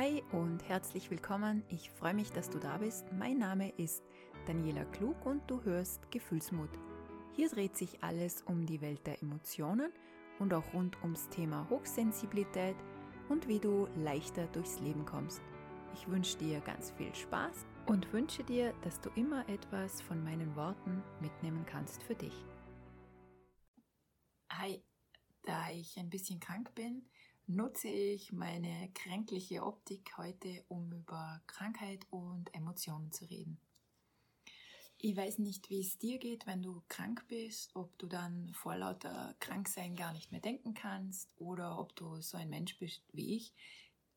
Hi und herzlich willkommen. Ich freue mich, dass du da bist. Mein Name ist Daniela Klug und du hörst Gefühlsmut. Hier dreht sich alles um die Welt der Emotionen und auch rund ums Thema Hochsensibilität und wie du leichter durchs Leben kommst. Ich wünsche dir ganz viel Spaß und wünsche dir, dass du immer etwas von meinen Worten mitnehmen kannst für dich. Hi, da ich ein bisschen krank bin, nutze ich meine kränkliche Optik heute, um über Krankheit und Emotionen zu reden. Ich weiß nicht, wie es dir geht, wenn du krank bist, ob du dann vor lauter Kranksein gar nicht mehr denken kannst oder ob du so ein Mensch bist wie ich,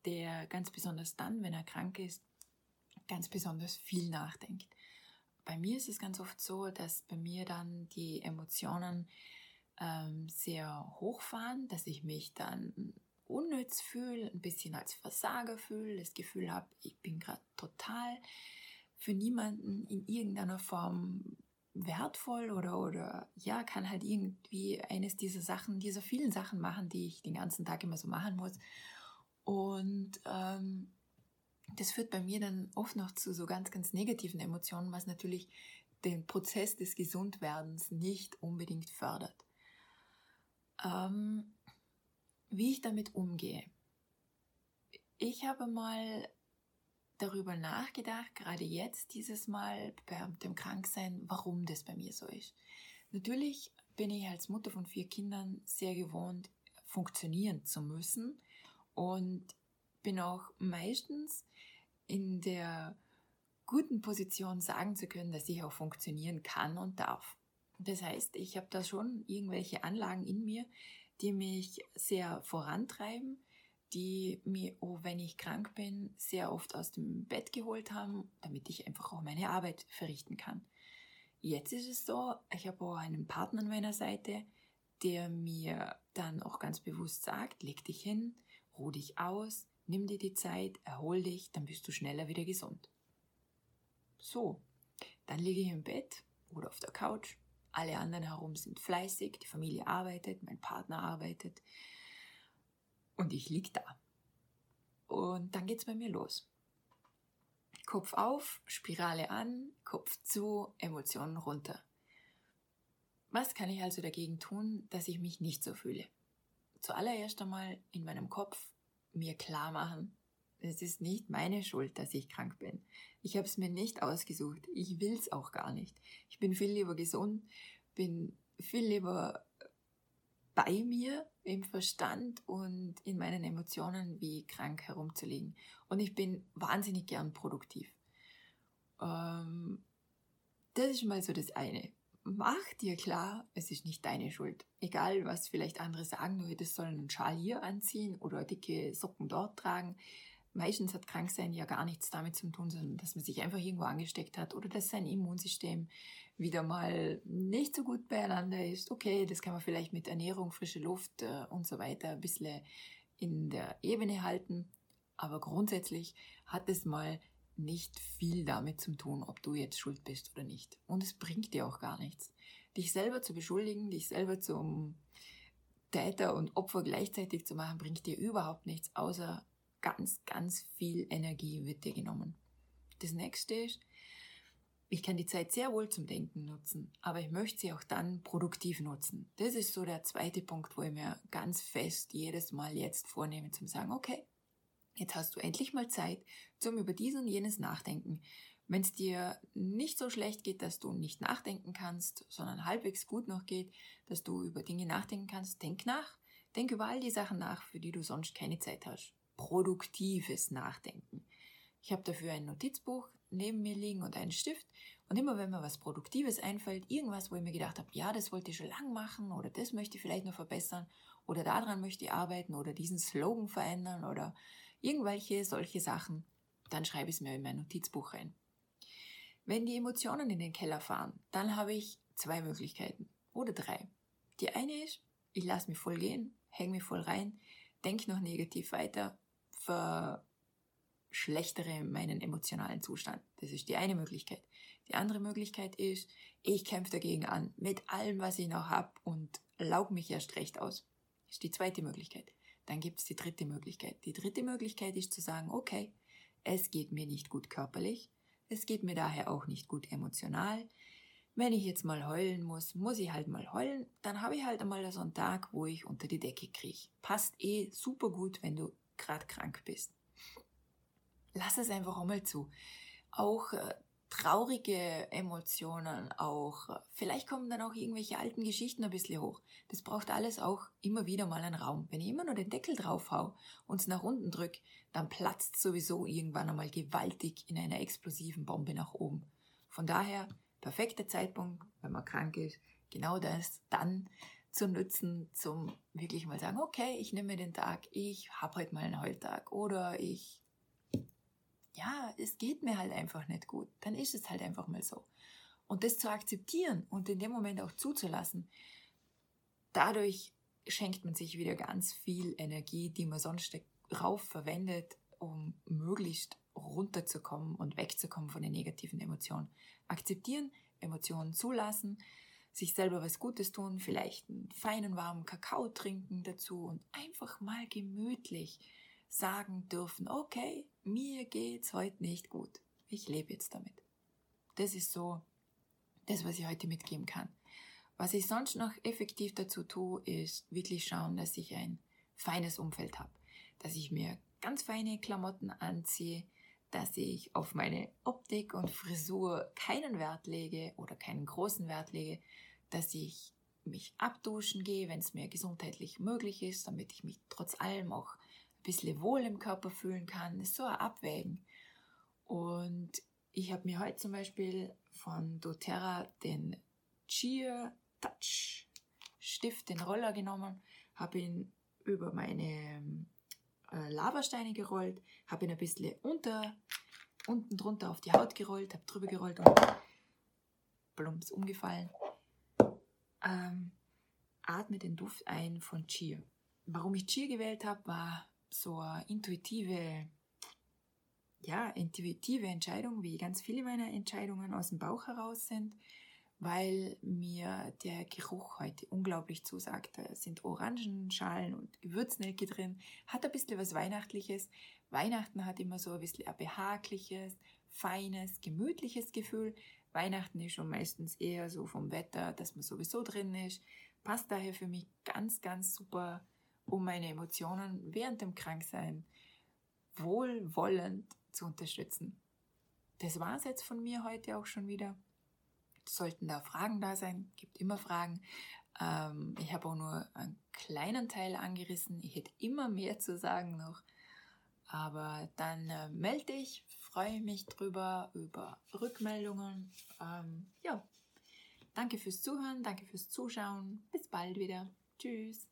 der ganz besonders dann, wenn er krank ist, ganz besonders viel nachdenkt. Bei mir ist es ganz oft so, dass bei mir dann die Emotionen ähm, sehr hochfahren, dass ich mich dann unnütz fühle, ein bisschen als Versager fühle, das Gefühl habe, ich bin gerade total für niemanden in irgendeiner Form wertvoll oder, oder ja, kann halt irgendwie eines dieser Sachen, dieser vielen Sachen machen, die ich den ganzen Tag immer so machen muss. Und ähm, das führt bei mir dann oft noch zu so ganz, ganz negativen Emotionen, was natürlich den Prozess des Gesundwerdens nicht unbedingt fördert. Ähm, wie ich damit umgehe. Ich habe mal darüber nachgedacht, gerade jetzt dieses Mal bei dem Kranksein, warum das bei mir so ist. Natürlich bin ich als Mutter von vier Kindern sehr gewohnt, funktionieren zu müssen und bin auch meistens in der guten Position sagen zu können, dass ich auch funktionieren kann und darf. Das heißt, ich habe da schon irgendwelche Anlagen in mir, die mich sehr vorantreiben, die mir, oh, wenn ich krank bin, sehr oft aus dem Bett geholt haben, damit ich einfach auch meine Arbeit verrichten kann. Jetzt ist es so, ich habe auch einen Partner an meiner Seite, der mir dann auch ganz bewusst sagt, leg dich hin, ruh dich aus, nimm dir die Zeit, erhol dich, dann bist du schneller wieder gesund. So, dann liege ich im Bett oder auf der Couch, alle anderen herum sind fleißig, die Familie arbeitet, mein Partner arbeitet und ich lieg da. Und dann geht's bei mir los. Kopf auf, Spirale an, Kopf zu, Emotionen runter. Was kann ich also dagegen tun, dass ich mich nicht so fühle? Zuallererst einmal in meinem Kopf mir klar machen, es ist nicht meine Schuld, dass ich krank bin. Ich habe es mir nicht ausgesucht. Ich will es auch gar nicht. Ich bin viel lieber gesund, bin viel lieber bei mir im Verstand und in meinen Emotionen wie krank herumzuliegen. Und ich bin wahnsinnig gern produktiv. Ähm, das ist mal so das eine. Mach dir klar, es ist nicht deine Schuld. Egal, was vielleicht andere sagen, du hättest sollen einen Schal hier anziehen oder dicke Socken dort tragen. Meistens hat Kranksein ja gar nichts damit zu tun, sondern dass man sich einfach irgendwo angesteckt hat oder dass sein Immunsystem wieder mal nicht so gut beieinander ist. Okay, das kann man vielleicht mit Ernährung, frische Luft äh, und so weiter ein bisschen in der Ebene halten. Aber grundsätzlich hat es mal nicht viel damit zu tun, ob du jetzt schuld bist oder nicht. Und es bringt dir auch gar nichts. Dich selber zu beschuldigen, dich selber zum Täter und Opfer gleichzeitig zu machen, bringt dir überhaupt nichts, außer ganz, ganz viel Energie wird dir genommen. Das nächste ist, ich kann die Zeit sehr wohl zum Denken nutzen, aber ich möchte sie auch dann produktiv nutzen. Das ist so der zweite Punkt, wo ich mir ganz fest jedes Mal jetzt vornehme, zum sagen, okay, jetzt hast du endlich mal Zeit zum über dies und jenes nachdenken. Wenn es dir nicht so schlecht geht, dass du nicht nachdenken kannst, sondern halbwegs gut noch geht, dass du über Dinge nachdenken kannst, denk nach. Denk über all die Sachen nach, für die du sonst keine Zeit hast produktives Nachdenken. Ich habe dafür ein Notizbuch neben mir liegen und einen Stift und immer wenn mir was Produktives einfällt, irgendwas, wo ich mir gedacht habe, ja, das wollte ich schon lang machen oder das möchte ich vielleicht noch verbessern oder daran möchte ich arbeiten oder diesen Slogan verändern oder irgendwelche solche Sachen, dann schreibe ich es mir in mein Notizbuch rein. Wenn die Emotionen in den Keller fahren, dann habe ich zwei Möglichkeiten oder drei. Die eine ist, ich lasse mich voll gehen, hänge mich voll rein, denke noch negativ weiter verschlechtere meinen emotionalen Zustand. Das ist die eine Möglichkeit. Die andere Möglichkeit ist, ich kämpfe dagegen an, mit allem, was ich noch habe und laug mich erst recht aus. Das ist die zweite Möglichkeit. dann gibt es die dritte Möglichkeit. Die dritte Möglichkeit ist zu sagen, okay, es geht mir nicht gut körperlich, es geht mir daher auch nicht gut emotional. Wenn ich jetzt mal heulen muss, muss ich halt mal heulen, dann habe ich halt einmal so einen Tag, wo ich unter die Decke kriege. Passt eh super gut, wenn du gerade krank bist. Lass es einfach einmal zu. Auch äh, traurige Emotionen auch. Vielleicht kommen dann auch irgendwelche alten Geschichten ein bisschen hoch. Das braucht alles auch immer wieder mal einen Raum. Wenn ich immer nur den Deckel drauf hau und es nach unten drück, dann platzt sowieso irgendwann einmal gewaltig in einer explosiven Bombe nach oben. Von daher, perfekter Zeitpunkt, wenn man krank ist, genau das dann zu nutzen, zum wirklich mal sagen, okay, ich nehme den Tag, ich habe heute mal einen Heultag oder ich ja, es geht mir halt einfach nicht gut, dann ist es halt einfach mal so. Und das zu akzeptieren und in dem Moment auch zuzulassen, dadurch schenkt man sich wieder ganz viel Energie, die man sonst drauf verwendet, um möglichst runterzukommen und wegzukommen von den negativen Emotionen. Akzeptieren, Emotionen zulassen, sich selber was Gutes tun, vielleicht einen feinen warmen Kakao trinken dazu und einfach mal gemütlich sagen dürfen, okay, mir geht's heute nicht gut. Ich lebe jetzt damit. Das ist so das, was ich heute mitgeben kann. Was ich sonst noch effektiv dazu tue, ist wirklich schauen, dass ich ein feines Umfeld habe. Dass ich mir ganz feine Klamotten anziehe, dass ich auf meine Optik und Frisur keinen Wert lege oder keinen großen Wert lege, dass ich mich abduschen gehe, wenn es mir gesundheitlich möglich ist, damit ich mich trotz allem auch bisschen wohl im Körper fühlen kann. Ist so ein Abwägen. Und ich habe mir heute zum Beispiel von doTERRA den Cheer Touch Stift, den Roller genommen, habe ihn über meine äh, Lavasteine gerollt, habe ihn ein bisschen unter, unten drunter auf die Haut gerollt, habe drüber gerollt und plumps umgefallen. Ähm, atme den Duft ein von Cheer. Warum ich Cheer gewählt habe, war so eine intuitive, ja, intuitive Entscheidung, wie ganz viele meiner Entscheidungen aus dem Bauch heraus sind, weil mir der Geruch heute unglaublich zusagt. Da sind Orangenschalen und Gewürznelke drin, hat ein bisschen was Weihnachtliches. Weihnachten hat immer so ein bisschen ein behagliches, feines, gemütliches Gefühl. Weihnachten ist schon meistens eher so vom Wetter, dass man sowieso drin ist. Passt daher für mich ganz, ganz super um meine Emotionen während dem Kranksein wohlwollend zu unterstützen. Das war es jetzt von mir heute auch schon wieder. Sollten da Fragen da sein, gibt immer Fragen. Ähm, ich habe auch nur einen kleinen Teil angerissen. Ich hätte immer mehr zu sagen noch. Aber dann äh, melde ich, freue mich drüber, über Rückmeldungen. Ähm, ja, danke fürs Zuhören, danke fürs Zuschauen. Bis bald wieder. Tschüss.